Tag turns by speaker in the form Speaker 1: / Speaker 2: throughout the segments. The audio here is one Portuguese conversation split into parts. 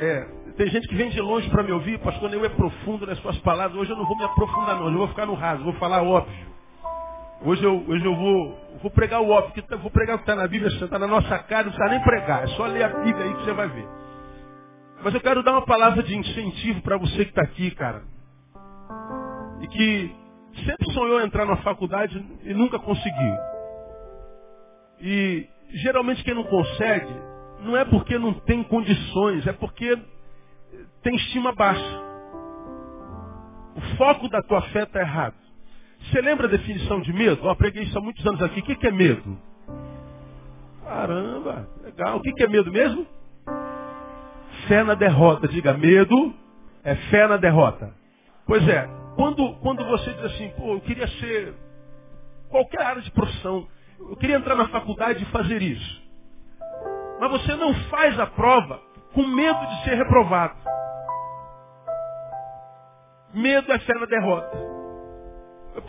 Speaker 1: é, tem gente que vem de longe para me ouvir, pastor Neil é profundo nas suas palavras. Hoje eu não vou me aprofundar não, eu vou ficar no raso, vou falar óbvio. Hoje eu, hoje eu vou, vou pregar o óbvio, que vou pregar o que está na Bíblia, está na nossa cara, não precisa nem pregar, é só ler a Bíblia aí que você vai ver. Mas eu quero dar uma palavra de incentivo para você que está aqui, cara. E que sempre sonhou entrar na faculdade e nunca conseguiu. E geralmente quem não consegue, não é porque não tem condições, é porque tem estima baixa. O foco da tua fé está errado. Você lembra a definição de medo? Eu preguei isso há muitos anos aqui. O que é medo? Caramba, legal. O que é medo mesmo? Fé na derrota. Diga, medo é fé na derrota. Pois é, quando, quando você diz assim, pô, eu queria ser qualquer área de profissão, eu queria entrar na faculdade e fazer isso. Mas você não faz a prova com medo de ser reprovado. Medo é fé na derrota.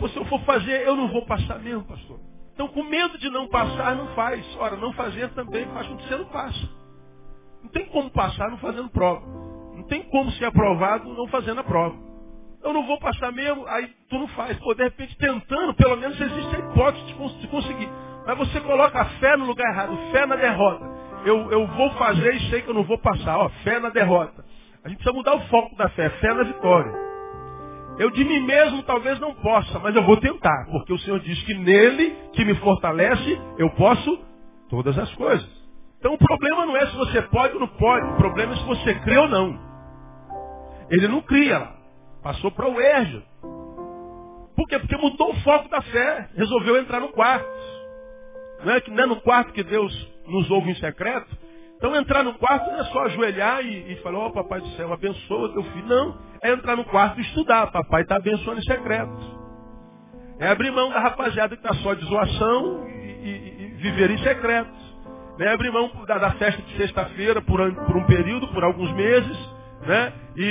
Speaker 1: Se eu for fazer, eu não vou passar mesmo, pastor. Então, com medo de não passar, não faz. Ora, não fazer também faz com que você não passa. Não tem como passar não fazendo prova. Não tem como ser aprovado não fazendo a prova. Eu não vou passar mesmo, aí tu não faz. Pô, de repente, tentando, pelo menos existe a hipótese de conseguir. Mas você coloca a fé no lugar errado, fé na derrota. Eu, eu vou fazer e sei que eu não vou passar. Ó, fé na derrota. A gente precisa mudar o foco da fé, fé na vitória. Eu de mim mesmo talvez não possa, mas eu vou tentar, porque o Senhor diz que nele, que me fortalece, eu posso todas as coisas. Então o problema não é se você pode ou não pode, o problema é se você crê ou não. Ele não cria lá, passou para o Érgio. Por quê? Porque mudou o foco da fé, resolveu entrar no quarto. Não é, que, não é no quarto que Deus nos ouve em secreto, então entrar no quarto não é só ajoelhar e, e falar, ó oh, papai do céu, abençoa teu filho. Não, é entrar no quarto e estudar. Papai está abençoando em secreto. É abrir mão da rapaziada que está só de zoação e, e, e, viver em secreto. É abrir mão da, da festa de sexta-feira por, por, um período, por alguns meses, né? E,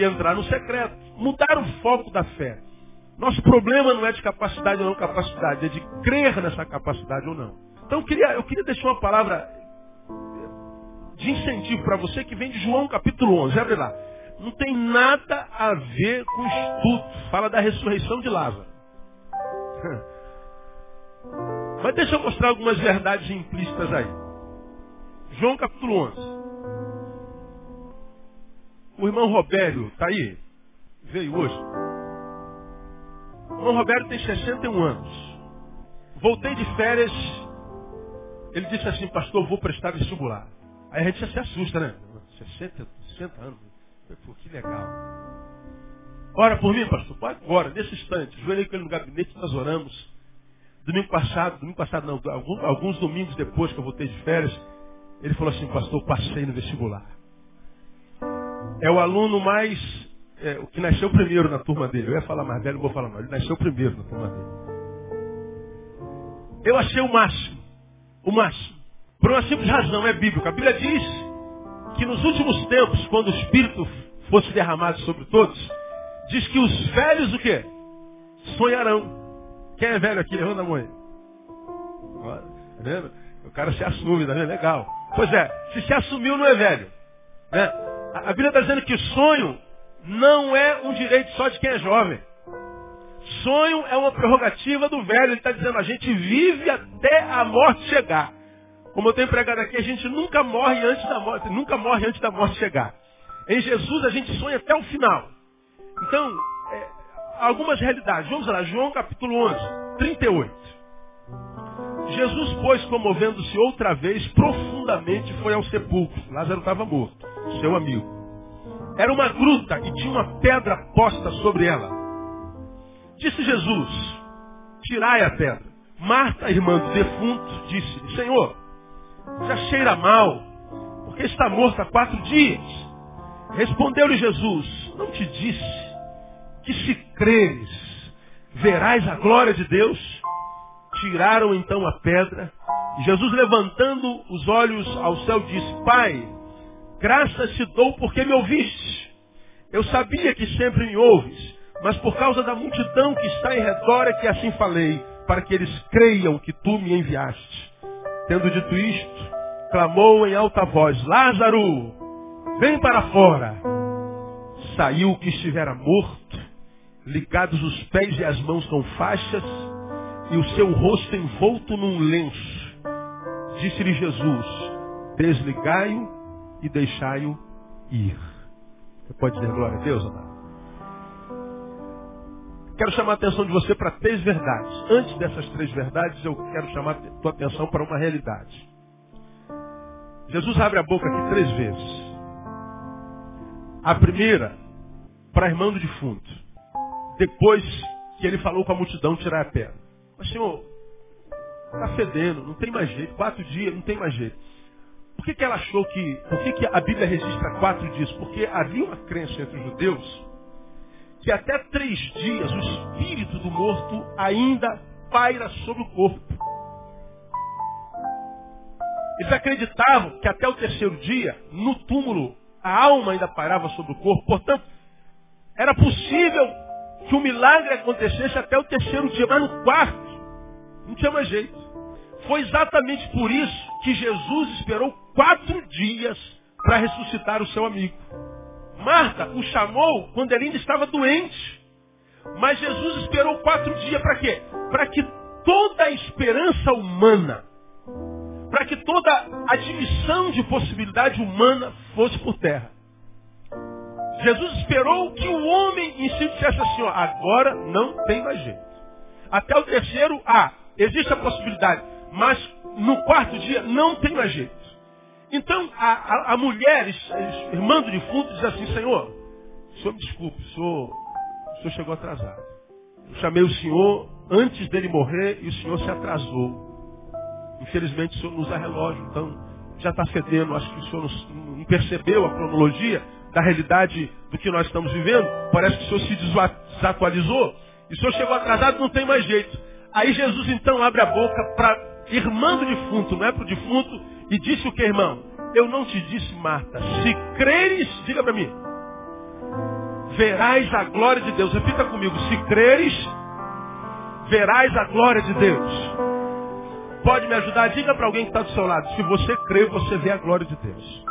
Speaker 1: e entrar no secreto. Mudar o foco da fé. Nosso problema não é de capacidade ou não capacidade, é de crer nessa capacidade ou não. Então eu queria, eu queria deixar uma palavra de incentivo para você que vem de João capítulo 11. Abre lá. Não tem nada a ver com estudo. Fala da ressurreição de Lázaro. Mas deixa eu mostrar algumas verdades implícitas aí. João capítulo 11. O irmão Robério, está aí? Veio hoje. O irmão Robério tem 61 anos. Voltei de férias. Ele disse assim, pastor, vou prestar vestibular. Aí a gente já se assusta, né? 60, 60 anos. Pô, que legal. Ora por mim, pastor. Agora, nesse instante. Joelhei com ele no gabinete, nós oramos. Domingo passado, domingo passado não, alguns, alguns domingos depois que eu voltei de férias, ele falou assim, pastor, passei no vestibular. É o aluno mais, é, o que nasceu primeiro na turma dele. Eu ia falar mais velho, não vou falar mais. Ele nasceu primeiro na turma dele. Eu achei o máximo. O máximo. Por uma simples razão, é bíblica. A Bíblia diz que nos últimos tempos, quando o Espírito fosse derramado sobre todos, diz que os velhos o quê? Sonharão. Quem é velho aqui? Levanta a mão aí. Tá vendo? O cara se assume, tá vendo? Legal. Pois é, se se assumiu não é velho. Né? A Bíblia está dizendo que sonho não é um direito só de quem é jovem. Sonho é uma prerrogativa do velho. Ele está dizendo, a gente vive até a morte chegar. Como eu tenho pregado aqui, a gente nunca morre antes da morte, nunca morre antes da morte chegar. Em Jesus a gente sonha até o final. Então, é, algumas realidades. Vamos lá, João capítulo 11, 38. Jesus, pois, comovendo-se outra vez, profundamente foi ao sepulcro. Lázaro estava morto, seu amigo. Era uma gruta e tinha uma pedra posta sobre ela. Disse Jesus, tirai a pedra. Marta, irmã do defunto, disse, Senhor, já cheira mal, porque está morto há quatro dias. Respondeu-lhe Jesus, não te disse que se creres, verás a glória de Deus? Tiraram então a pedra, Jesus levantando os olhos ao céu disse, Pai, graças te dou porque me ouviste. Eu sabia que sempre me ouves, mas por causa da multidão que está em redor é que assim falei, para que eles creiam que tu me enviaste. Tendo dito isto, clamou em alta voz, Lázaro, vem para fora. Saiu o que estivera morto, ligados os pés e as mãos com faixas, e o seu rosto envolto num lenço. Disse-lhe Jesus, desligai-o e deixai-o ir. Você pode dizer glória a Deus, amado? Quero chamar a atenção de você para três verdades. Antes dessas três verdades, eu quero chamar a tua atenção para uma realidade. Jesus abre a boca aqui três vezes. A primeira, para a irmã do defunto. Depois que ele falou com a multidão tirar a pedra. Mas, Senhor, está fedendo, não tem mais jeito. Quatro dias, não tem mais jeito. Por que, que ela achou que. Por que, que a Bíblia registra quatro dias? Porque havia uma crença entre os judeus que até três dias o espírito do morto ainda paira sobre o corpo. Eles acreditavam que até o terceiro dia, no túmulo, a alma ainda pairava sobre o corpo. Portanto, era possível que o milagre acontecesse até o terceiro dia, mas no quarto, não tinha mais jeito. Foi exatamente por isso que Jesus esperou quatro dias para ressuscitar o seu amigo. Marta o chamou quando ele ainda estava doente. Mas Jesus esperou quatro dias para quê? Para que toda a esperança humana para que toda admissão de possibilidade humana fosse por terra. Jesus esperou que o homem em si dissesse assim, ó, agora não tem mais jeito. Até o terceiro, ah, existe a possibilidade, mas no quarto dia não tem mais jeito. Então a, a, a mulher, irmã do defunto, diz assim, Senhor, senhor me desculpe, o senhor, o senhor chegou atrasado. Eu chamei o senhor antes dele morrer e o senhor se atrasou. Infelizmente o senhor não usa relógio, então já está fedendo. Acho que o senhor não percebeu a cronologia da realidade do que nós estamos vivendo. Parece que o senhor se desatualizou. E o senhor chegou atrasado, não tem mais jeito. Aí Jesus então abre a boca para irmã do defunto, não é para o defunto, e disse o que, irmão? Eu não te disse, Marta, se creres, diga para mim, verás a glória de Deus. Repita comigo, se creres, verás a glória de Deus pode me ajudar? Diga para alguém que está do seu lado. Se você crê, você vê a glória de Deus.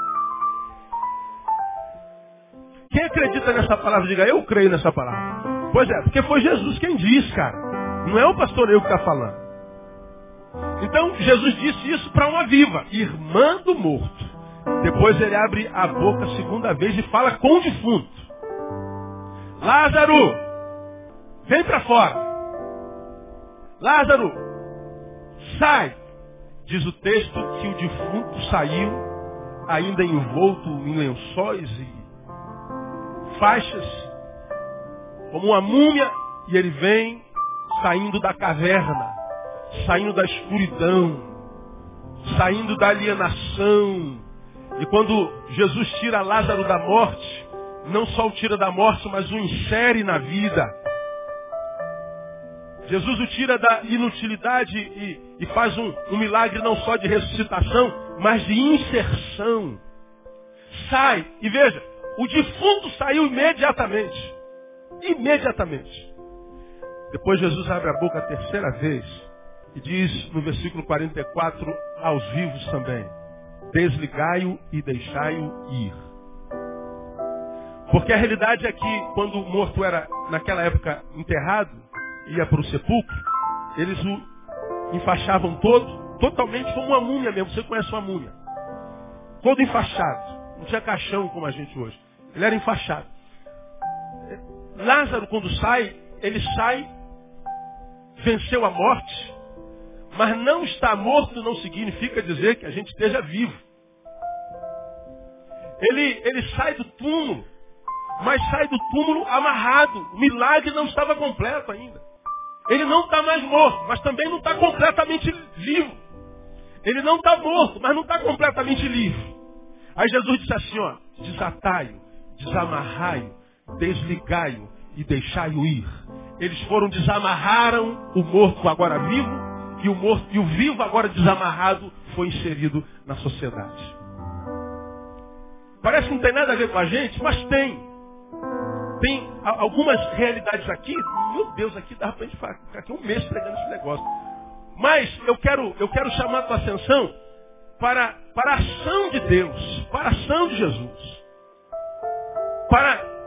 Speaker 1: Quem acredita nessa palavra, diga, eu creio nessa palavra. Pois é, porque foi Jesus quem disse, cara. Não é o pastor eu que está falando. Então, Jesus disse isso para uma viva, irmã do morto. Depois ele abre a boca a segunda vez e fala com o defunto. Lázaro, vem para fora. Lázaro, sai. Diz o texto que o defunto saiu, ainda envolto em lençóis e faixas, como uma múmia, e ele vem saindo da caverna, saindo da escuridão, saindo da alienação. E quando Jesus tira Lázaro da morte, não só o tira da morte, mas o insere na vida. Jesus o tira da inutilidade e, e faz um, um milagre não só de ressuscitação, mas de inserção. Sai, e veja, o defunto saiu imediatamente. Imediatamente. Depois Jesus abre a boca a terceira vez e diz no versículo 44 aos vivos também: Desligai-o e deixai-o ir. Porque a realidade é que quando o morto era, naquela época, enterrado, ia para o sepulcro, eles o enfaixavam todo, totalmente como uma múmia mesmo. Você conhece uma múmia. Todo enfaixado. Não tinha caixão como a gente hoje. Ele era enfaixado. Lázaro, quando sai, ele sai, venceu a morte, mas não estar morto não significa dizer que a gente esteja vivo. Ele, ele sai do túmulo, mas sai do túmulo amarrado. O milagre não estava completo ainda. Ele não está mais morto, mas também não está completamente vivo. Ele não está morto, mas não está completamente livre. Aí Jesus disse assim, ó, desatai-o, desamarrai-o, desligai-o e deixai-o ir. Eles foram, desamarraram o morto agora vivo, e o morto e o vivo agora desamarrado foi inserido na sociedade. Parece que não tem nada a ver com a gente, mas tem. Tem algumas realidades aqui, meu Deus, aqui dá para a gente ficar aqui um mês pregando esse negócio. Mas eu quero, eu quero chamar a tua atenção para, para a ação de Deus, para a ação de Jesus. para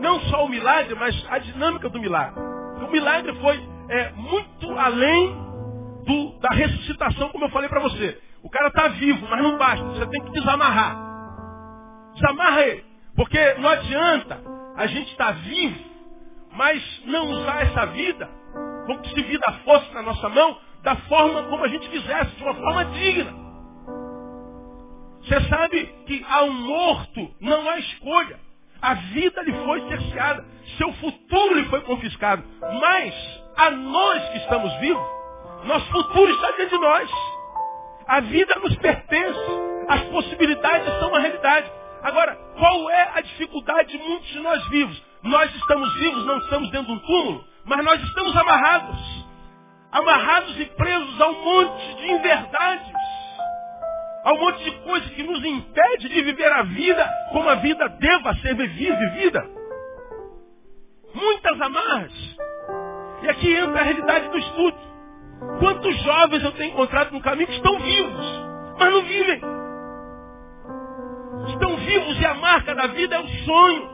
Speaker 1: não só o milagre, mas a dinâmica do milagre. O milagre foi é, muito além do, da ressuscitação, como eu falei para você. O cara está vivo, mas não basta. Você tem que desamarrar. Desamarra ele. Porque não adianta a gente estar tá vivo, mas não usar essa vida como se vida fosse na nossa mão da forma como a gente quisesse, de uma forma digna. Você sabe que a um morto não há escolha. A vida lhe foi cerceada. Seu futuro lhe foi confiscado. Mas a nós que estamos vivos, nosso futuro está dentro de nós. A vida nos pertence. As possibilidades são uma realidade. Agora, qual é a dificuldade de muitos de nós vivos? Nós estamos vivos, não estamos dentro de um túmulo, mas nós estamos amarrados. Amarrados e presos a um monte de inverdades. A um monte de coisas que nos impede de viver a vida como a vida deva ser vivida. Muitas amarras. E aqui entra a realidade do estudo. Quantos jovens eu tenho encontrado no caminho que estão vivos, mas não vivem. Estão vivos e a marca da vida é o sonho.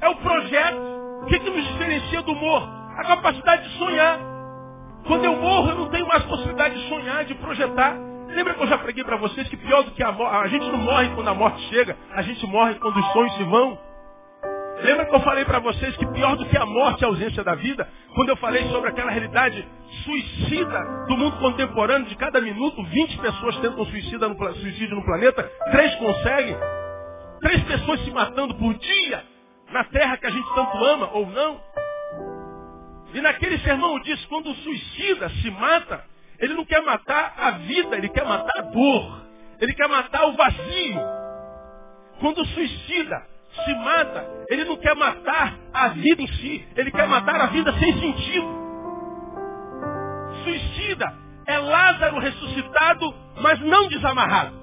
Speaker 1: É o projeto. O que, que nos diferencia do morro? A capacidade de sonhar. Quando eu morro, eu não tenho mais possibilidade de sonhar, de projetar. Lembra que eu já preguei para vocês que pior do que a morte, a gente não morre quando a morte chega, a gente morre quando os sonhos se vão. Lembra que eu falei para vocês que pior do que a morte é a ausência da vida? Quando eu falei sobre aquela realidade suicida do mundo contemporâneo, de cada minuto 20 pessoas tentam suicida no, suicídio no planeta, três conseguem. Três pessoas se matando por dia na terra que a gente tanto ama ou não. E naquele sermão eu disse, quando o suicida se mata, ele não quer matar a vida, ele quer matar a dor. Ele quer matar o vazio. Quando o suicida se mata, ele não quer matar a vida em si, ele quer matar a vida sem sentido. Suicida é Lázaro ressuscitado, mas não desamarrado.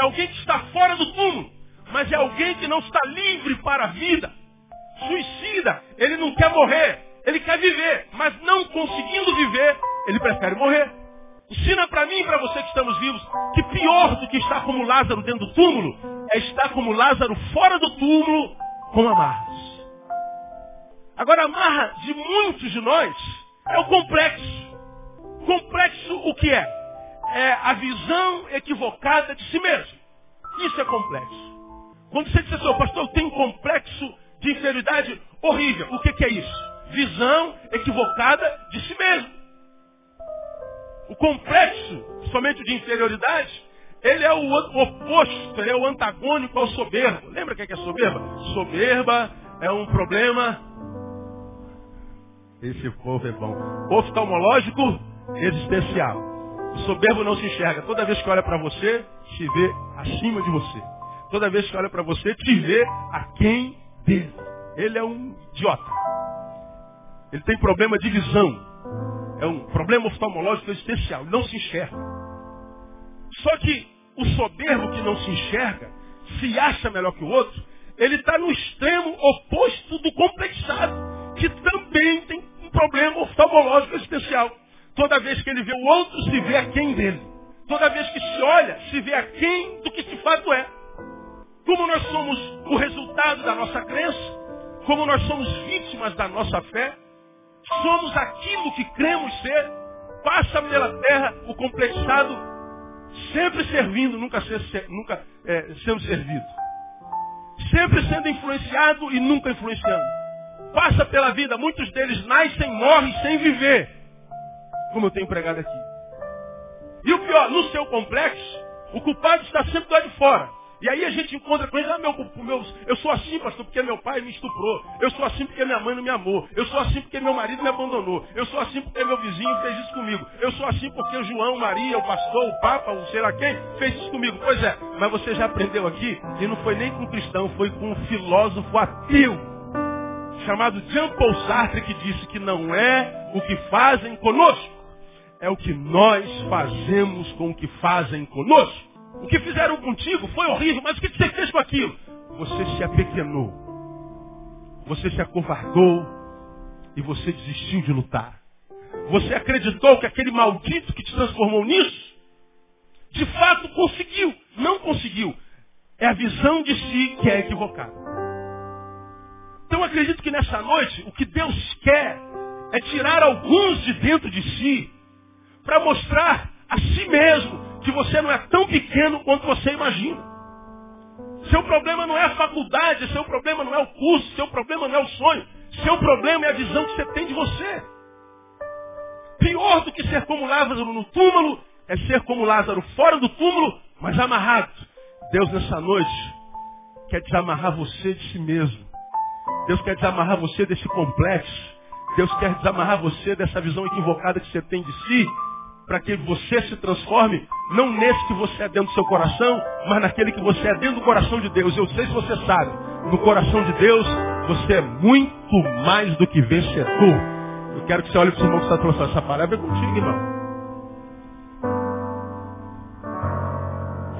Speaker 1: É alguém que está fora do túmulo, mas é alguém que não está livre para a vida. Suicida, ele não quer morrer, ele quer viver, mas não conseguindo viver, ele prefere morrer. Ensina para mim e para você que estamos vivos que pior do que estar como Lázaro dentro do túmulo é estar como Lázaro fora do túmulo com amarras. Agora, a amarra de muitos de nós é o complexo. Complexo o que é? É a visão equivocada de si mesmo. Isso é complexo. Quando você diz assim, pastor, eu tenho um complexo de inferioridade horrível. O que, que é isso? Visão equivocada de si mesmo. O complexo, somente de inferioridade, ele é o oposto, ele é o antagônico ao soberbo. Lembra o que é soberba? Soberba é um problema. Esse povo é bom. Oftalmológico existencial. O soberbo não se enxerga. Toda vez que olha para você, te vê acima de você. Toda vez que olha para você, te vê a quem dele. Ele é um idiota. Ele tem problema de visão. É um problema oftalmológico existencial. Não se enxerga. Só que o soberbo que não se enxerga, se acha melhor que o outro, ele está no extremo oposto do complexado, que também tem um problema oftalmológico existencial. Toda vez que ele vê o outro, se vê a quem dele. Toda vez que se olha, se vê a quem do que de fato é. Como nós somos o resultado da nossa crença, como nós somos vítimas da nossa fé, somos aquilo que cremos ser, passa pela terra o complexado sempre servindo, nunca, ser, nunca é, sendo servido. Sempre sendo influenciado e nunca influenciando. Passa pela vida, muitos deles nascem, morrem sem viver. Como eu tenho pregado aqui. E o pior, no seu complexo, o culpado está sempre lado de fora. E aí a gente encontra com ele, ah, meu, eu sou assim, pastor, porque meu pai me estuprou. Eu sou assim porque minha mãe não me amou. Eu sou assim porque meu marido me abandonou. Eu sou assim porque meu vizinho fez isso comigo. Eu sou assim porque o João, Maria, o pastor, o Papa, o sei lá quem, fez isso comigo. Pois é, mas você já aprendeu aqui, e não foi nem com um cristão, foi com um filósofo ateu, chamado Jean Paul Sartre, que disse que não é o que fazem conosco, é o que nós fazemos com o que fazem conosco. O que fizeram contigo foi horrível, mas o que você fez com aquilo? Você se apequenou. Você se acovardou e você desistiu de lutar. Você acreditou que aquele maldito que te transformou nisso, de fato conseguiu. Não conseguiu. É a visão de si que é equivocada. Então acredito que nessa noite o que Deus quer é tirar alguns de dentro de si para mostrar a si mesmo que você não é tão pequeno quanto você imagina. Seu problema não é a faculdade, seu problema não é o curso, seu problema não é o sonho. Seu problema é a visão que você tem de você. Pior do que ser como Lázaro no túmulo é ser como Lázaro fora do túmulo, mas amarrado. Deus nessa noite quer desamarrar você de si mesmo. Deus quer desamarrar você desse complexo. Deus quer desamarrar você dessa visão equivocada que você tem de si, para que você se transforme, não nesse que você é dentro do seu coração, mas naquele que você é dentro do coração de Deus. Eu sei se você sabe, no coração de Deus, você é muito mais do que vencedor. Eu quero que você olhe para o irmão que está trouxe essa palavra é contigo, irmão.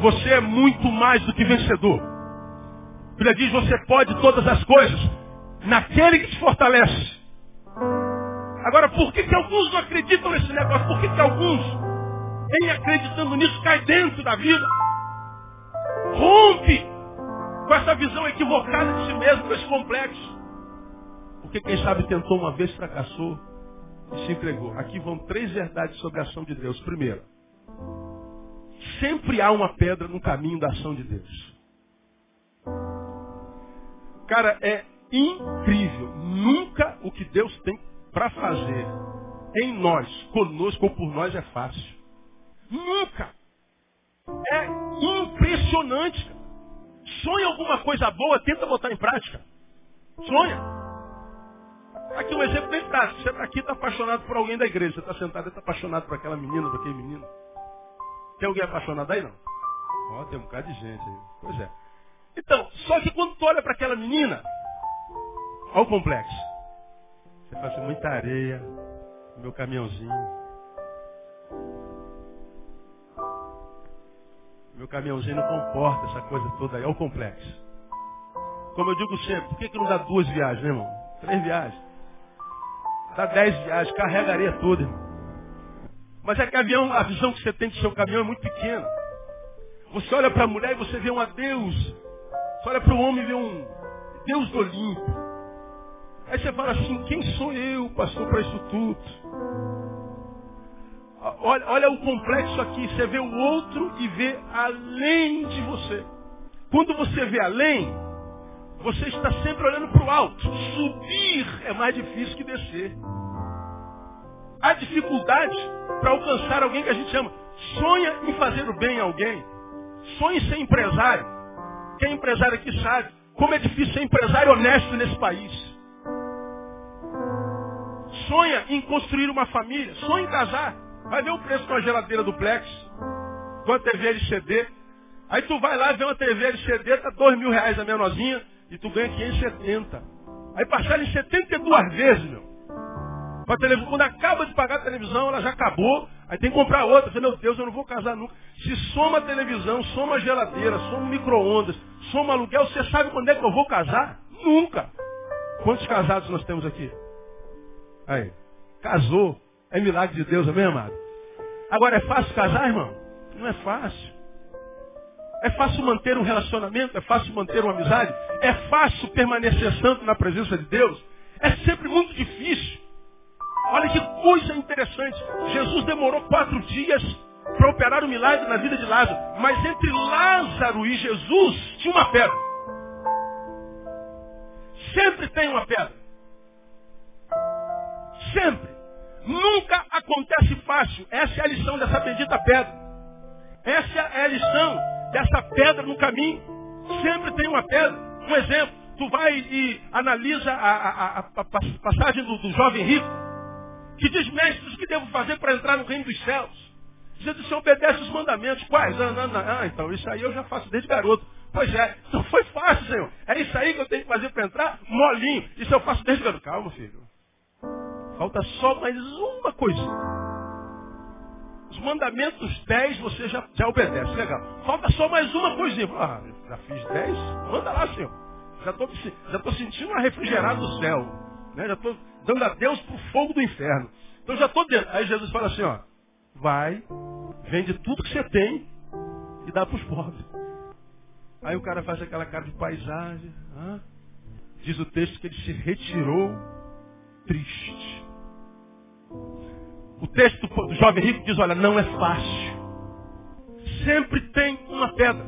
Speaker 1: Você é muito mais do que vencedor. A Bíblia diz, você pode todas as coisas naquele que te fortalece. Agora, por que, que alguns não acreditam nesse negócio? Por que, que alguns, em acreditando nisso, cai dentro da vida? Rompe com essa visão equivocada de si mesmo, com esse complexo. Porque quem sabe tentou uma vez, fracassou e se entregou. Aqui vão três verdades sobre a ação de Deus. Primeiro, sempre há uma pedra no caminho da ação de Deus. Cara, é incrível. Nunca o que Deus tem para fazer em nós, conosco ou por nós é fácil. Nunca. É impressionante. Sonha alguma coisa boa, tenta botar em prática. Sonha. Aqui um exemplo bem prático. Você está aqui está apaixonado por alguém da igreja. Você está sentado e está apaixonado por aquela menina, por aquele menino. Tem alguém apaixonado aí não? Ó, tem um bocado de gente aí. Pois é. Então, só que quando tu olha para aquela menina, olha o complexo. Você faz muita areia, meu caminhãozinho. Meu caminhãozinho não comporta essa coisa toda aí, é o complexo. Como eu digo sempre, por que, que não dá duas viagens, né, irmão? Três viagens. Dá dez viagens, carrega areia toda, irmão. Mas é que avião, a visão que você tem do seu caminhão é muito pequena. Você olha para a mulher e você vê um Deus. Você olha para o homem e vê um Deus do Olimpo. Aí você fala assim, quem sou eu, pastor, para isso tudo? Olha, olha o complexo aqui, você vê o outro e vê além de você. Quando você vê além, você está sempre olhando para o alto. Subir é mais difícil que descer. Há dificuldade para alcançar alguém que a gente ama. Sonha em fazer o bem a alguém. Sonha em ser empresário. Quem é empresário aqui sabe como é difícil ser empresário honesto nesse país sonha em construir uma família, sonha em casar. Vai ver o preço de uma geladeira duplex, de uma TV LCD. Aí tu vai lá ver uma TV LCD, tá dois mil reais a menorzinha, e tu ganha 570. Aí parcela em 72 vezes, meu. Quando acaba de pagar a televisão, ela já acabou, aí tem que comprar outra. Falei, meu Deus, eu não vou casar nunca. Se soma a televisão, soma a geladeira, soma micro-ondas, soma aluguel, você sabe quando é que eu vou casar? Nunca. Quantos casados nós temos aqui? Aí, casou. É milagre de Deus, amém, amado? Agora, é fácil casar, irmão? Não é fácil. É fácil manter um relacionamento? É fácil manter uma amizade? É fácil permanecer santo na presença de Deus? É sempre muito difícil. Olha que coisa interessante. Jesus demorou quatro dias para operar o milagre na vida de Lázaro. Mas entre Lázaro e Jesus tinha uma pedra. Sempre tem uma pedra. Sempre. Nunca acontece fácil. Essa é a lição dessa bendita pedra. Essa é a lição dessa pedra no caminho. Sempre tem uma pedra. Um exemplo, tu vai e analisa a, a, a, a passagem do, do, jovem rico, que diz, mestre, o que devo fazer para entrar no reino dos céus? Dizendo, você obedece os mandamentos. Quais? Ah, não, não, ah, então isso aí eu já faço desde garoto. Pois é, não foi fácil, Senhor. É isso aí que eu tenho que fazer para entrar? Molinho. Isso eu faço desde garoto. Calma, filho. Falta só mais uma coisa. Os mandamentos 10 você já, já obedece, legal. Falta só mais uma coisinha. Ah, já fiz 10? Manda lá, Senhor. Já estou já tô sentindo uma refrigerada do céu. Né? Já estou dando a Deus para o fogo do inferno. Então já estou dentro. Aí Jesus fala assim, ó. Vai, vende tudo que você tem e dá para os pobres. Aí o cara faz aquela cara de paisagem. Diz o texto que ele se retirou triste. O texto do jovem rico diz, olha, não é fácil. Sempre tem uma pedra.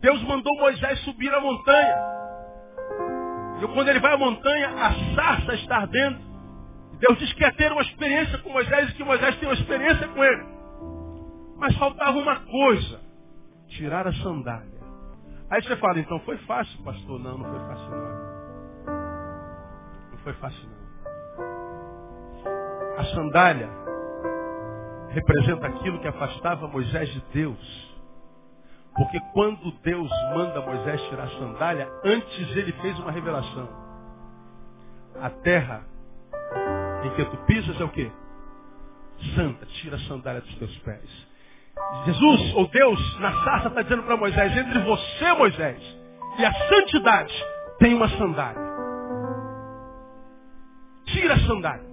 Speaker 1: Deus mandou Moisés subir a montanha. E quando ele vai à montanha, a sarça está ardendo. Deus diz que quer ter uma experiência com Moisés e que Moisés tem uma experiência com ele. Mas faltava uma coisa. Tirar a sandália. Aí você fala, então foi fácil, pastor? Não, não foi fácil não. Não foi fácil não. A sandália representa aquilo que afastava Moisés de Deus. Porque quando Deus manda Moisés tirar a sandália, antes ele fez uma revelação. A terra em que tu pisas é o quê? Santa, tira a sandália dos teus pés. Jesus, ou Deus, na sarça está dizendo para Moisés, entre você, Moisés, e a santidade, tem uma sandália. Tira a sandália.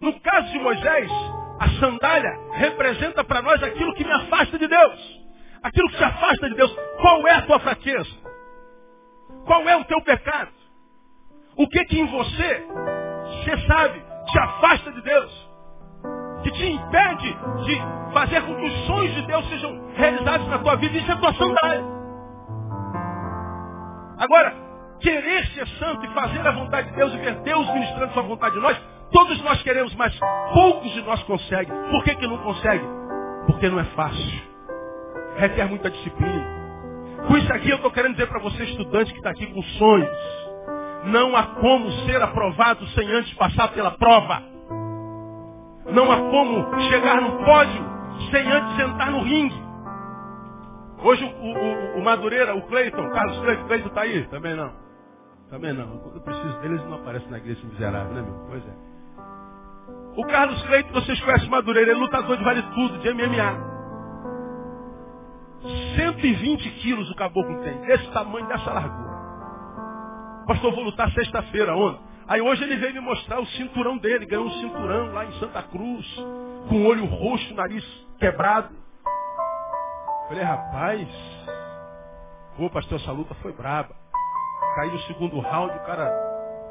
Speaker 1: No caso de Moisés, a sandália representa para nós aquilo que me afasta de Deus. Aquilo que te afasta de Deus. Qual é a tua fraqueza? Qual é o teu pecado? O que que em você, você sabe, te afasta de Deus? Que te impede de fazer com que os sonhos de Deus sejam realizados na tua vida. Isso é a tua sandália. Agora, querer ser santo e fazer a vontade de Deus e ver Deus ministrando sua vontade de nós, todos nós queremos, mas poucos de nós conseguem. Por que, que não consegue? Porque não é fácil. Requer muita disciplina. Por isso aqui eu estou querendo dizer para você, estudante que está aqui com sonhos. Não há como ser aprovado sem antes passar pela prova. Não há como chegar no pódio sem antes sentar no ringue. Hoje o, o, o Madureira, o Cleiton, Carlos Cleiton, Cleiton está aí? Também não. Também não. Quando eu preciso deles, não aparece na igreja miserável, né, meu? Pois é. O Carlos Cleiton, vocês conhecem Madureira, ele é lutador de vale tudo, de MMA. 120 quilos o caboclo tem, desse tamanho, dessa largura. Pastor, vou lutar sexta-feira, onde? Aí hoje ele veio me mostrar o cinturão dele, ganhou um cinturão lá em Santa Cruz, com olho roxo, nariz quebrado. Falei, rapaz, ô pastor, essa luta foi braba. Caí no segundo round, o cara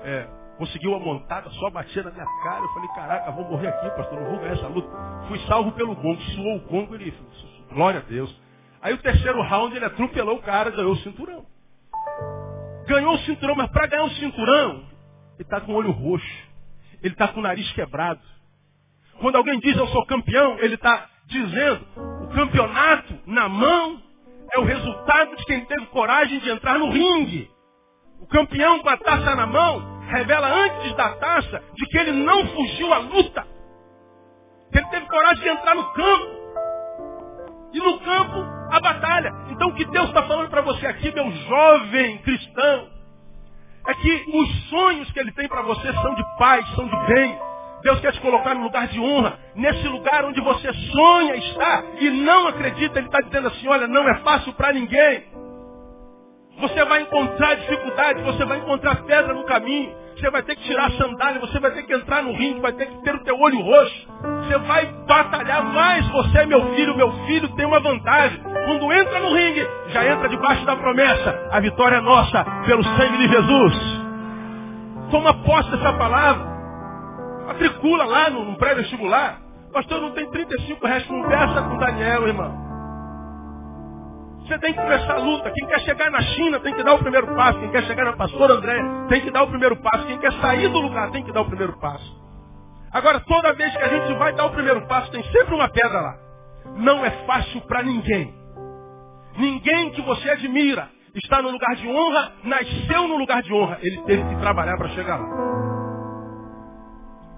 Speaker 1: é, conseguiu uma montada, só batia na minha cara. Eu falei, caraca, vou morrer aqui, pastor, não vou ganhar essa luta. Fui salvo pelo gongo, suou o gongo, ele, glória a Deus. Aí o terceiro round ele atropelou o cara, ganhou o cinturão. Ganhou o cinturão, mas para ganhar o cinturão, ele está com o olho roxo. Ele está com o nariz quebrado. Quando alguém diz eu sou campeão, ele está dizendo o campeonato na mão é o resultado de quem teve coragem de entrar no ringue. O campeão com a taça na mão revela antes da taça de que ele não fugiu à luta. Que ele teve coragem de entrar no campo. E no campo, a batalha. Então o que Deus está falando para você aqui, meu jovem cristão, é que os sonhos que Ele tem para você são de paz, são de bem. Deus quer te colocar no lugar de honra, nesse lugar onde você sonha estar e não acredita. Ele está dizendo assim, olha, não é fácil para ninguém. Você vai encontrar dificuldade, você vai encontrar pedra no caminho. Você vai ter que tirar a sandália, você vai ter que entrar no ringue, vai ter que ter o teu olho roxo. Você vai batalhar, mas você, meu filho, meu filho, tem uma vantagem. Quando entra no ringue, já entra debaixo da promessa. A vitória é nossa, pelo sangue de Jesus. Toma posse dessa palavra. Matricula lá no, no pré-vestibular. Pastor, não tem 35 reais, conversa com Daniel, irmão. Você tem que começar a luta. Quem quer chegar na China tem que dar o primeiro passo. Quem quer chegar na pastora André tem que dar o primeiro passo. Quem quer sair do lugar tem que dar o primeiro passo. Agora, toda vez que a gente vai dar o primeiro passo, tem sempre uma pedra lá. Não é fácil para ninguém. Ninguém que você admira está no lugar de honra, nasceu no lugar de honra. Ele teve que trabalhar para chegar lá.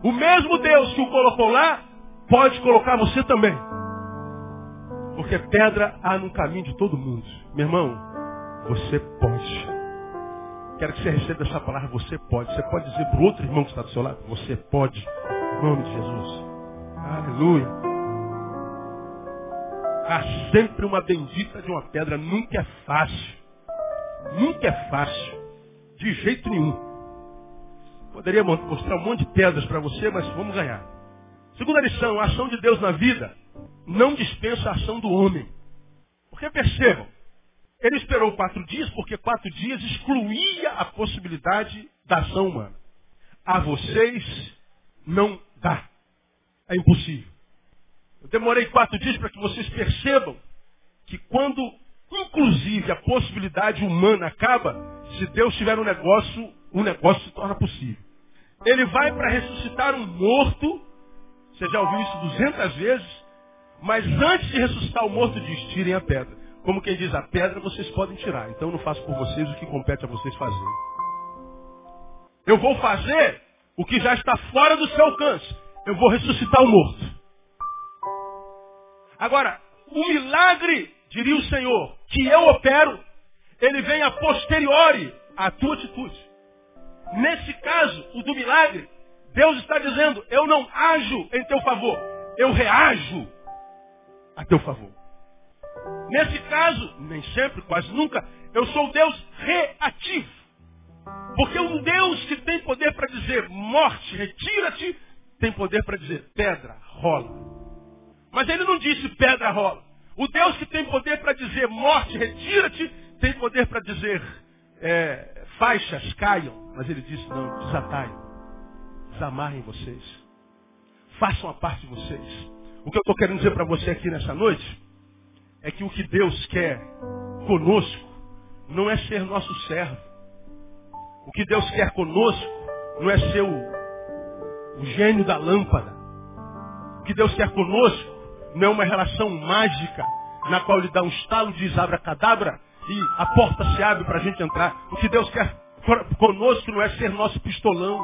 Speaker 1: O mesmo Deus que o colocou lá, pode colocar você também. Porque pedra há no caminho de todo mundo. Meu irmão, você pode. Quero que você receba essa palavra, você pode. Você pode dizer para o outro irmão que está do seu lado, você pode. Em nome de Jesus. Aleluia. Há sempre uma bendita de uma pedra. Nunca é fácil. Nunca é fácil. De jeito nenhum. Poderia mostrar um monte de pedras para você, mas vamos ganhar. Segunda lição, a ação de Deus na vida não dispensa a ação do homem. Porque percebam, Ele esperou quatro dias porque quatro dias excluía a possibilidade da ação humana. A vocês não dá. É impossível. Eu demorei quatro dias para que vocês percebam que quando, inclusive, a possibilidade humana acaba, se Deus tiver um negócio, o um negócio se torna possível. Ele vai para ressuscitar um morto, você já ouviu isso duzentas vezes, mas antes de ressuscitar o morto, diz, tirem a pedra. Como quem diz, a pedra vocês podem tirar. Então eu não faço por vocês o que compete a vocês fazer. Eu vou fazer o que já está fora do seu alcance. Eu vou ressuscitar o morto. Agora, o milagre, diria o Senhor, que eu opero, ele vem a posteriori à tua atitude. Nesse caso, o do milagre, Deus está dizendo, eu não ajo em teu favor, eu reajo a teu favor. Nesse caso, nem sempre, quase nunca, eu sou Deus reativo. Porque um Deus que tem poder para dizer morte, retira-te, tem poder para dizer pedra, rola. Mas ele não disse pedra, rola. O Deus que tem poder para dizer morte, retira-te, tem poder para dizer é, faixas caiam. Mas ele disse, não, desataiam. Desamarrem vocês. Façam a parte de vocês. O que eu estou querendo dizer para você aqui nessa noite é que o que Deus quer conosco não é ser nosso servo. O que Deus quer conosco não é ser o, o gênio da lâmpada. O que Deus quer conosco não é uma relação mágica na qual Ele dá um estalo, diz abra cadabra e a porta se abre para a gente entrar. O que Deus quer conosco não é ser nosso pistolão,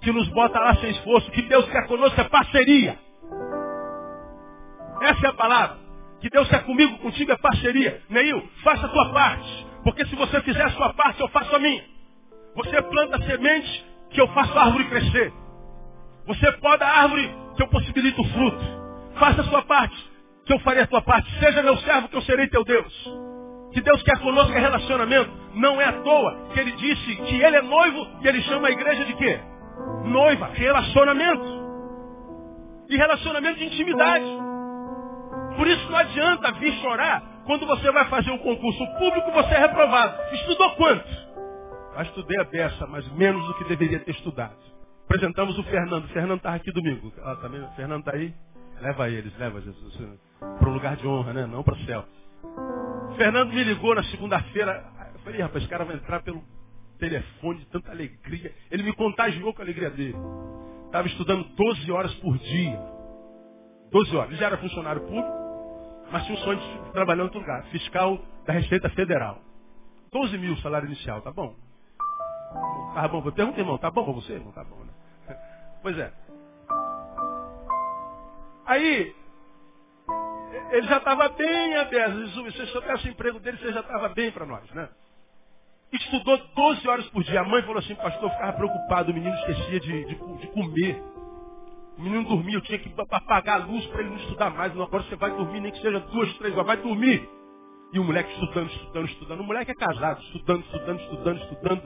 Speaker 1: que nos bota lá sem esforço. O que Deus quer conosco é parceria. Essa é a palavra. Que Deus quer comigo, contigo é parceria. Neil, faça a tua parte. Porque se você fizer a sua parte, eu faço a minha. Você planta semente, que eu faço a árvore crescer. Você poda a árvore, que eu possibilito o fruto. Faça a sua parte, que eu farei a tua parte. Seja meu servo, que eu serei teu Deus. Que Deus quer conosco é relacionamento. Não é à toa que ele disse que ele é noivo e ele chama a igreja de quê? Noiva, relacionamento. E relacionamento de intimidade. Por isso não adianta vir chorar quando você vai fazer um concurso público você é reprovado. Estudou quanto? Eu estudei a beça, mas menos do que deveria ter estudado. Apresentamos o Fernando. O Fernando estava aqui domingo. Ah, também, o Fernando está aí? Leva eles, leva Jesus. Para um lugar de honra, né? Não para o céu. O Fernando me ligou na segunda-feira. Eu falei, rapaz, esse cara vai entrar pelo telefone de tanta alegria. Ele me contagiou com a alegria dele. Estava estudando 12 horas por dia. 12 horas. Ele já era funcionário público mas tinha um sonho de trabalhar em outro lugar. Fiscal da Receita Federal. 12 mil salário inicial, tá bom? Tá bom, pergunta, irmão, tá bom pra você, irmão? Tá bom, né? Pois é. Aí, ele já estava bem aberto. Jesus, se soubesse o emprego dele, você já estava bem para nós, né? Estudou 12 horas por dia. A mãe falou assim, pastor, eu ficava preocupado, o menino esquecia de, de, de comer. O menino dormia, eu tinha que apagar a luz para ele não estudar mais. Não, agora você vai dormir, nem que seja duas, três horas, vai dormir. E o moleque estudando, estudando, estudando. O moleque é casado, estudando, estudando, estudando, estudando.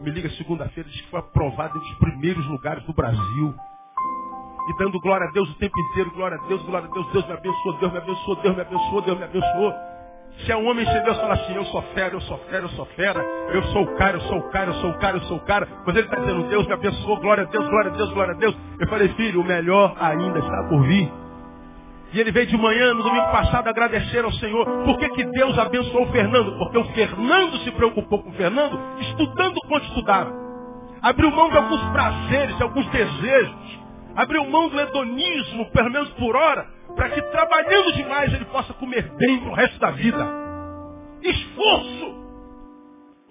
Speaker 1: Me liga segunda-feira, diz que foi aprovado entre os primeiros lugares do Brasil. E dando glória a Deus o tempo inteiro, glória a Deus, glória a Deus, Deus me abençoou, Deus me abençoou, Deus me abençoou, Deus me abençoou. Se é um homem sem Deus falar assim, eu sou fera, eu sou fera, eu sou fera, eu sou o cara, eu sou o cara, eu sou o cara, eu sou o cara. Mas ele está dizendo, Deus me abençoou, glória a Deus, glória a Deus, glória a Deus. Eu falei, filho, o melhor ainda está por vir. E ele veio de manhã, no domingo passado, agradecer ao Senhor. Por que, que Deus abençoou o Fernando? Porque o Fernando se preocupou com o Fernando, estudando quanto estudava. Abriu mão de alguns prazeres, de alguns desejos. Abriu mão do hedonismo, pelo menos por hora, para que trabalhando demais ele possa comer bem pro resto da vida. Esforço!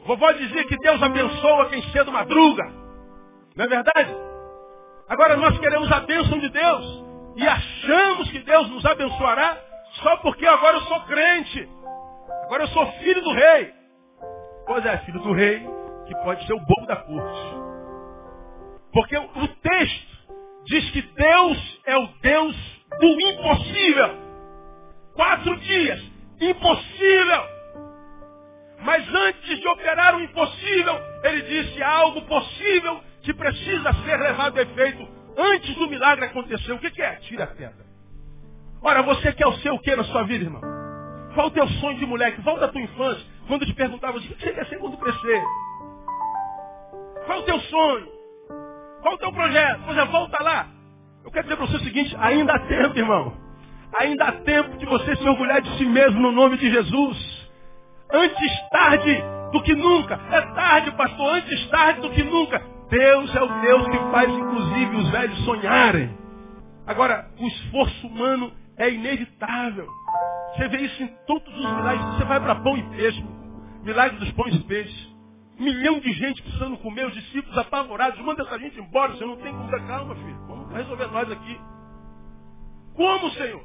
Speaker 1: Vovó dizia que Deus abençoa quem cedo madruga. Não é verdade? Agora nós queremos a bênção de Deus e achamos que Deus nos abençoará só porque agora eu sou crente. Agora eu sou filho do rei. Pois é, filho do rei, que pode ser o bobo da corte. Porque o texto diz que Deus é o Deus do impossível. Quatro dias. Impossível. Mas antes de operar o impossível, ele disse algo possível que precisa ser levado a efeito antes do milagre acontecer. O que, que é? Tira a pedra. Ora, você quer o seu o que na sua vida, irmão? Qual o teu sonho de moleque? Volta à tua infância. Quando te perguntavam, o que você quer ser quando crescer? Qual o teu sonho? Qual o teu projeto? Pois é, volta lá. Eu quero dizer para você o seguinte, ainda há tempo, irmão. Ainda há tempo de você se orgulhar de si mesmo no nome de Jesus. Antes tarde do que nunca. É tarde, pastor, antes tarde do que nunca. Deus é o Deus que faz, inclusive, os velhos sonharem. Agora, o esforço humano é inevitável. Você vê isso em todos os milagres. Você vai para pão e peixe, milagre dos pães e peixes. Milhão de gente precisando comer, os discípulos apavorados. Manda essa gente embora, você não tem dar calma, filho. Vamos resolver nós aqui. Como, Senhor?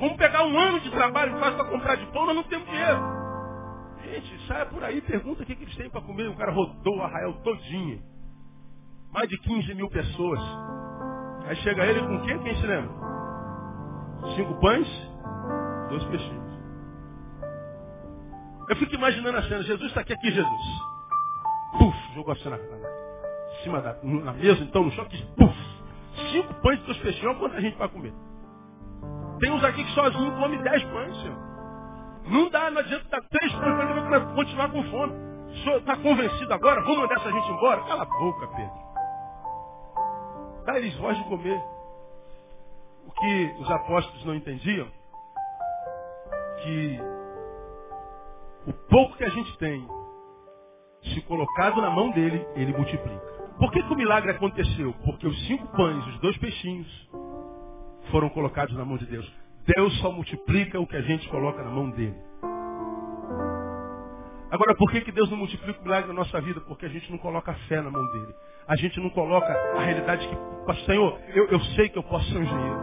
Speaker 1: Vamos pegar um ano de trabalho faz para comprar de pão, nós não temos dinheiro. Gente, saia por aí, pergunta o que, que eles têm para comer. O cara rodou o arraial todinho. Mais de 15 mil pessoas. Aí chega ele com o quê? Quem se lembra? Cinco pães, dois peixinhos. Eu fico imaginando a cena. Jesus está aqui, aqui, Jesus. Puf, jogou a cena em cima da na mesa, então no chão, que puf. Cinco pães e dois peixinhos. Quanta gente vai comer. Tem uns aqui que sozinho come dez pães, senhor. Não dá, não adianta dar três pães para continuar com fome. O senhor está convencido agora? Vamos mandar essa gente embora? Cala a boca, Pedro. Dá eles voz de comer. O que os apóstolos não entendiam, que o pouco que a gente tem, se colocado na mão dele, ele multiplica. Por que, que o milagre aconteceu? Porque os cinco pães, os dois peixinhos, foram colocados na mão de Deus. Deus só multiplica o que a gente coloca na mão dele. Agora, por que, que Deus não multiplica o milagre na nossa vida? Porque a gente não coloca a fé na mão dele. A gente não coloca a realidade que, Senhor, eu, eu sei que eu posso ser um engenheiro.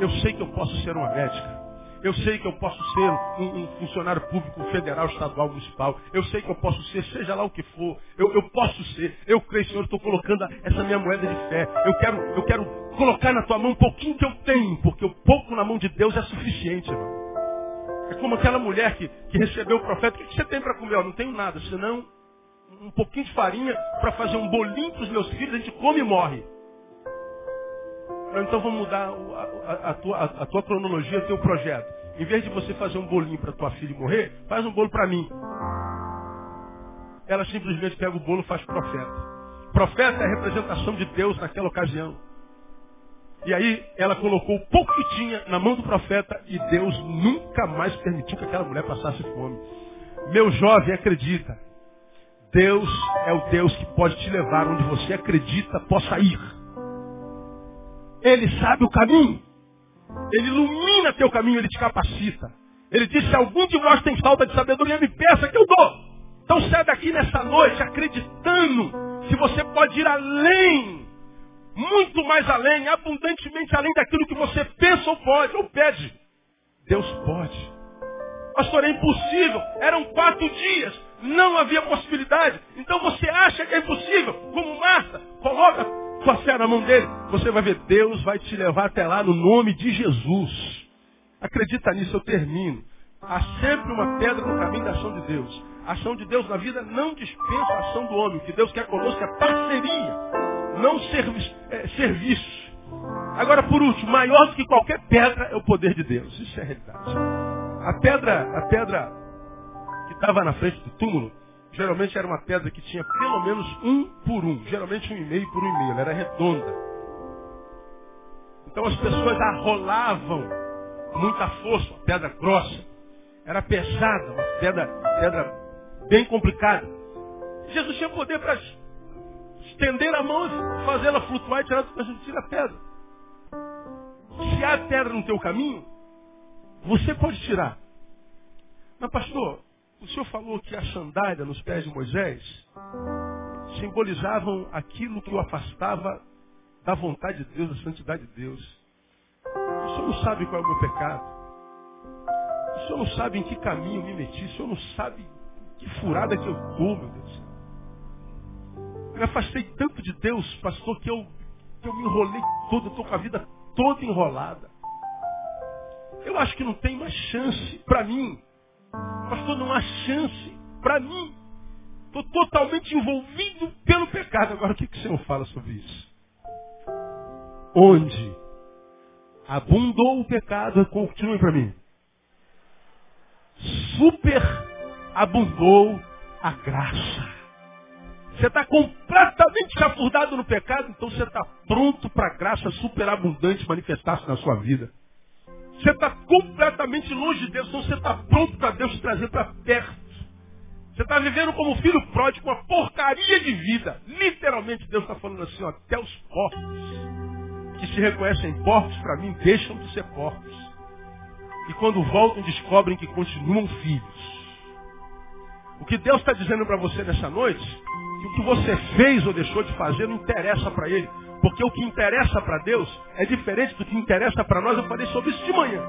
Speaker 1: Eu sei que eu posso ser uma médica. Eu sei que eu posso ser um, um, funcionário público federal, estadual, municipal. Eu sei que eu posso ser, seja lá o que for. Eu, eu posso ser. Eu creio, Senhor, estou colocando essa minha moeda de fé. Eu quero, eu quero colocar na tua mão um pouquinho que eu tenho, porque o pouco na mão de Deus é suficiente, irmão. É como aquela mulher que, que recebeu o profeta. O que você tem para comer? Eu não tenho nada, senão um pouquinho de farinha para fazer um bolinho para os meus filhos, a gente come e morre. Então vamos mudar a, a, a, tua, a, tua, cronologia, o teu projeto. Em vez de você fazer um bolinho para tua filha morrer, faz um bolo para mim. Ela simplesmente pega o bolo e faz profeta. Profeta é a representação de Deus naquela ocasião. E aí ela colocou o pouco que tinha na mão do profeta e Deus nunca mais permitiu que aquela mulher passasse fome. Meu jovem, acredita. Deus é o Deus que pode te levar onde você acredita possa ir. Ele sabe o caminho. Ele ilumina teu caminho, ele te capacita. Ele diz, se algum de vós tem falta de sabedoria, me peça que eu dou. Então sai daqui nessa noite acreditando que você pode ir além, muito mais além, abundantemente além daquilo que você pensa ou pode, ou pede. Deus pode. Pastor, é impossível. Eram quatro dias. Não havia possibilidade. Então você acha que é impossível? Como Marta, coloca tua fé na mão dele. Você vai ver, Deus vai te levar até lá no nome de Jesus. Acredita nisso, eu termino. Há sempre uma pedra no caminho da ação de Deus. A ação de Deus na vida não dispensa a ação do homem. O que Deus quer conosco é parceria, não servi é, serviço. Agora, por último, maior do que qualquer pedra é o poder de Deus. Isso é a realidade. A pedra, a pedra que estava na frente do túmulo, geralmente era uma pedra que tinha pelo menos um por um, geralmente um e meio por um e meio, ela era redonda. Então as pessoas arrolavam muita força, uma pedra grossa, era pesada, uma pedra, pedra bem complicada. Jesus tinha poder para estender a mão e fazê-la flutuar e tirar do gente tira a pedra. Se há pedra no teu caminho, você pode tirar. Mas pastor, o senhor falou que a sandália nos pés de Moisés simbolizavam aquilo que o afastava da vontade de Deus, da santidade de Deus. O senhor não sabe qual é o meu pecado. O senhor não sabe em que caminho me meti. O senhor não sabe que furada que eu estou, meu Deus. Eu me afastei tanto de Deus, pastor, que eu, que eu me enrolei todo, estou com a vida toda enrolada. Eu acho que não tem mais chance para mim Pastor, não há chance para mim. Estou totalmente envolvido pelo pecado. Agora, o que, que o Senhor fala sobre isso? Onde abundou o pecado, continue para mim. super abundou a graça. Você está completamente chafurdado no pecado, então você está pronto para a graça superabundante manifestar-se na sua vida. Você está completamente longe de Deus, então você está pronto para Deus te trazer para perto. Você está vivendo como filho pródigo, uma porcaria de vida. Literalmente Deus está falando assim, ó, até os porcos que se reconhecem porcos, para mim, deixam de ser porcos. E quando voltam, descobrem que continuam filhos. O que Deus está dizendo para você nessa noite, o que você fez ou deixou de fazer não interessa para Ele. Porque o que interessa para Deus é diferente do que interessa para nós. Eu falei sobre isso de manhã.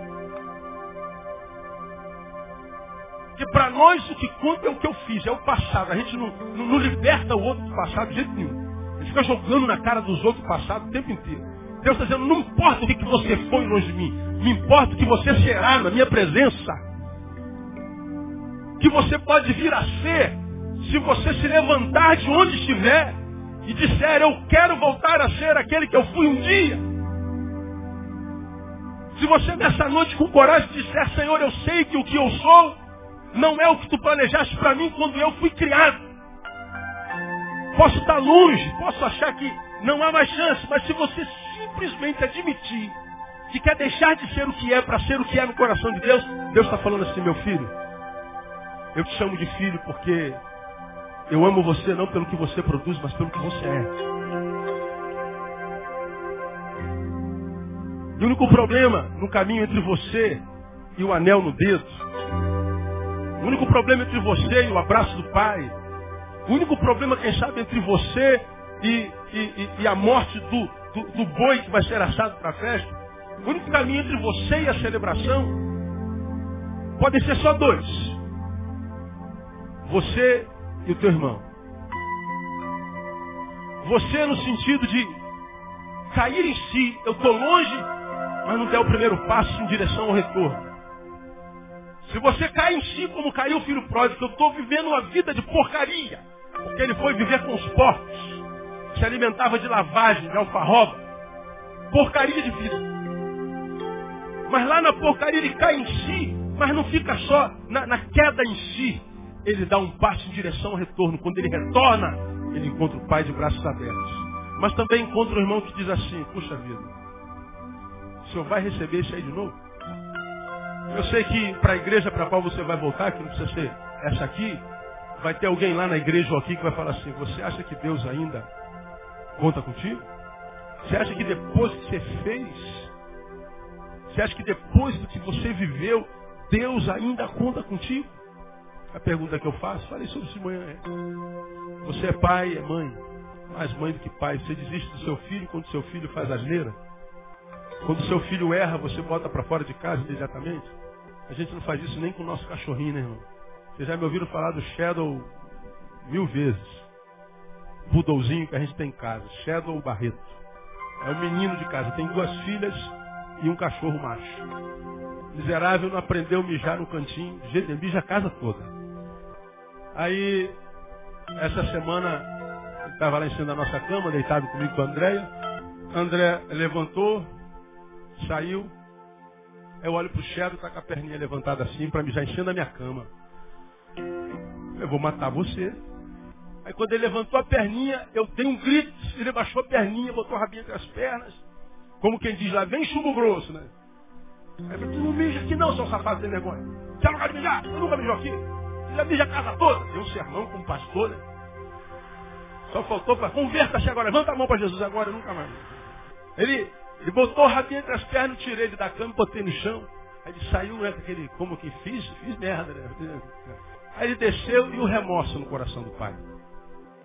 Speaker 1: Porque para nós o que conta é o que eu fiz, é o passado. A gente não, não, não liberta o outro do passado de jeito nenhum. A gente fica jogando na cara dos outros do passado o tempo inteiro. Deus está dizendo, não importa o que você foi longe de mim, me importa o que você será na minha presença. Que você pode vir a ser se você se levantar de onde estiver e disser, eu quero voltar a ser aquele que eu fui um dia. Se você nessa noite com coragem disser, Senhor, eu sei que o que eu sou não é o que tu planejaste para mim quando eu fui criado. Posso estar longe, posso achar que não há mais chance, mas se você simplesmente admitir que quer deixar de ser o que é para ser o que é no coração de Deus, Deus está falando assim, meu filho, eu te chamo de filho porque eu amo você não pelo que você produz, mas pelo que você é. E o único problema no caminho entre você e o anel no dedo, o único problema entre você e o abraço do pai, o único problema, quem sabe, entre você e, e, e a morte do, do, do boi que vai ser assado para a festa, o único caminho entre você e a celebração podem ser só dois. Você e o teu irmão. Você no sentido de cair em si, eu estou longe, mas não der o primeiro passo em direção ao retorno. Se você cai em si como caiu o filho pródigo, eu estou vivendo uma vida de porcaria, porque ele foi viver com os porcos, se alimentava de lavagem, de alfarroba, porcaria de vida. Mas lá na porcaria ele cai em si, mas não fica só na, na queda em si, ele dá um passo em direção ao retorno. Quando ele retorna, ele encontra o pai de braços abertos. Mas também encontra o irmão que diz assim, puxa vida, o senhor vai receber isso aí de novo? Eu sei que para a igreja para a qual você vai voltar, que não precisa ser essa aqui, vai ter alguém lá na igreja ou aqui que vai falar assim, você acha que Deus ainda conta contigo? Você acha que depois que você fez, você acha que depois do que você viveu, Deus ainda conta contigo? A pergunta que eu faço, falei sobre isso de manhã. É, você é pai, é mãe. Mais mãe do que pai. Você desiste do seu filho quando seu filho faz asneira? Quando seu filho erra, você bota para fora de casa imediatamente? A gente não faz isso nem com o nosso cachorrinho, né, irmão? Vocês já me ouviram falar do Shadow mil vezes. Budolzinho que a gente tem em casa. Shadow Barreto. É um menino de casa. Tem duas filhas e um cachorro macho. Miserável não aprendeu a mijar no cantinho. Mija a casa toda. Aí, essa semana, estava lá em cima da nossa cama, deitado comigo com a Andréia. André levantou, saiu. Eu olho pro Shadow, tá com a perninha levantada assim, para mijar em cima da minha cama. Eu vou matar você. Aí quando ele levantou a perninha, eu dei um grito, ele baixou a perninha, botou a rabinha entre as pernas. Como quem diz lá, vem chumbo grosso, né? Aí eu falei, tu não mija aqui não, seu safado sem vergonha. Você vai mijar? Eu nunca mijou aqui já mija a casa toda. Deu um sermão com o pastor, né? Só faltou para converta-se agora, levanta a mão para Jesus agora, nunca mais. Ele, ele botou o rabinho entre as pernas, tirei ele da cama, botei no chão. Aí ele saiu, né, aquele, como que fiz? Fiz merda, né? Aí ele desceu e o remorso no coração do pai.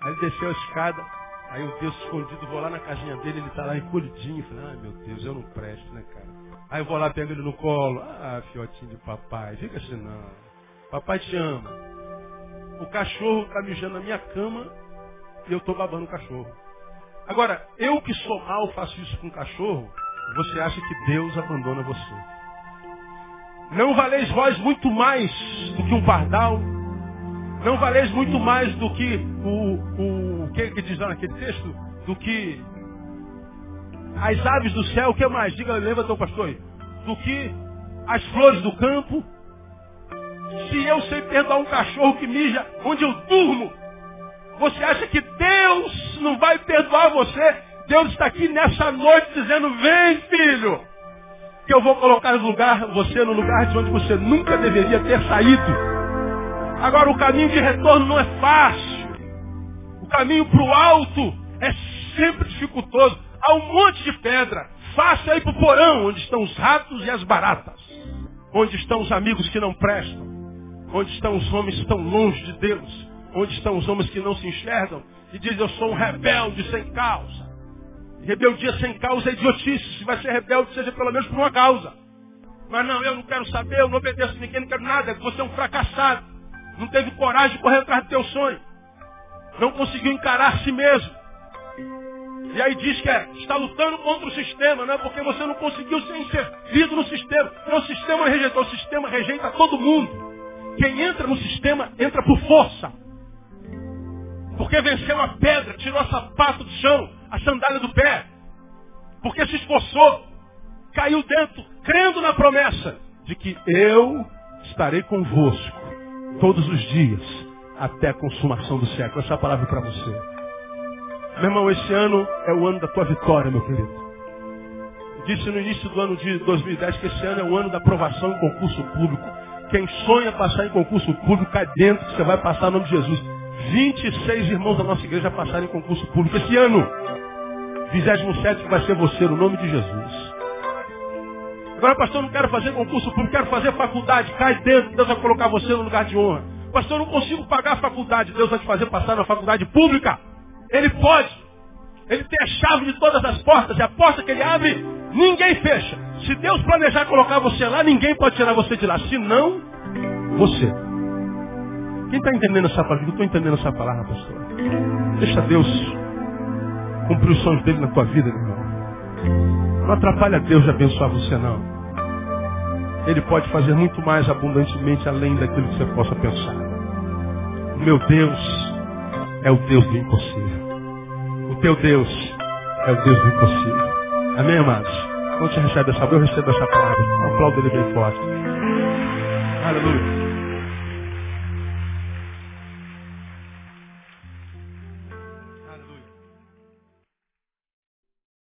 Speaker 1: Aí ele desceu a escada, aí o Deus escondido, vou lá na casinha dele, ele está lá encolhidinho. Falei, ai meu Deus, eu não presto, né, cara? Aí eu vou lá, pego ele no colo. Ah, fiotinho de papai, fica assim não. Papai te ama. O cachorro está mijando na minha cama e eu estou babando o cachorro. Agora, eu que sou mal faço isso com o cachorro, você acha que Deus abandona você. Não valeis vós muito mais do que um pardal. Não valeis muito mais do que o, o, que, que diz lá naquele texto? Do que as aves do céu, o que mais? Diga, lembra teu pastor aí. Do que as flores do campo, Se eu sei perdoar um cachorro que mija onde eu durmo, você acha que Deus não vai perdoar você? Deus está aqui nessa noite dizendo, vem filho, que eu vou colocar no lugar, você no lugar de onde você nunca deveria ter saído. Agora o caminho de retorno não é fácil. O caminho para o alto é sempre dificultoso. Há um monte de pedra. É ir para o porão, onde estão os ratos e as baratas. Onde estão os amigos que não prestam. Onde estão os homens estão longe de Deus. Onde estão os homens que não se enxergam. E dizem, eu sou um rebelde sem causa. Rebeldia sem causa é idiotice. Se vai ser rebelde, seja pelo menos por uma causa. Mas não, eu não quero saber, eu não obedeço ninguém, não quero nada. Você é um fracassado. Não teve coragem de correr atrás do teu sonho. Não conseguiu encarar si mesmo. E aí diz que é, está lutando contra o sistema, não é porque você não conseguiu ser inserido no sistema. Não, o sistema rejeitou, o sistema rejeita todo mundo. Quem entra no sistema, entra por força. Porque venceu a pedra, tirou o sapato do chão, a sandália do pé. Porque se esforçou, caiu dentro, crendo na promessa de que eu estarei convosco todos os dias, até a consumação do século. Essa é a palavra para você. Meu irmão, esse ano é o ano da tua vitória, meu querido. Disse no início do ano de 2010 que esse ano é o ano da aprovação em concurso público. Quem sonha passar em concurso público, cai dentro você vai passar no nome de Jesus. 26 irmãos da nossa igreja passaram em concurso público esse ano. 27 vai ser você, no nome de Jesus. Agora, pastor, não quero fazer concurso público, quero fazer faculdade. Cai dentro, Deus vai colocar você no lugar de honra. Pastor, não consigo pagar a faculdade. Deus vai te fazer passar na faculdade pública. Ele pode. Ele tem a chave de todas as portas. E a porta que ele abre, ninguém fecha. Se Deus planejar colocar você lá, ninguém pode tirar você de lá. Se não, você. Quem está entendendo essa palavra? Eu estou entendendo essa palavra, pastor. Deixa Deus cumprir os sonhos dele na tua vida, meu irmão. Não atrapalha Deus de abençoar você, não. Ele pode fazer muito mais abundantemente além daquilo que você possa pensar. Meu Deus é o Deus do impossível. O teu Deus é o Deus do impossível. Amém, amados? Quando você recebe essa, eu recebo essa palavra. Aplauda ele bem forte. Aleluia.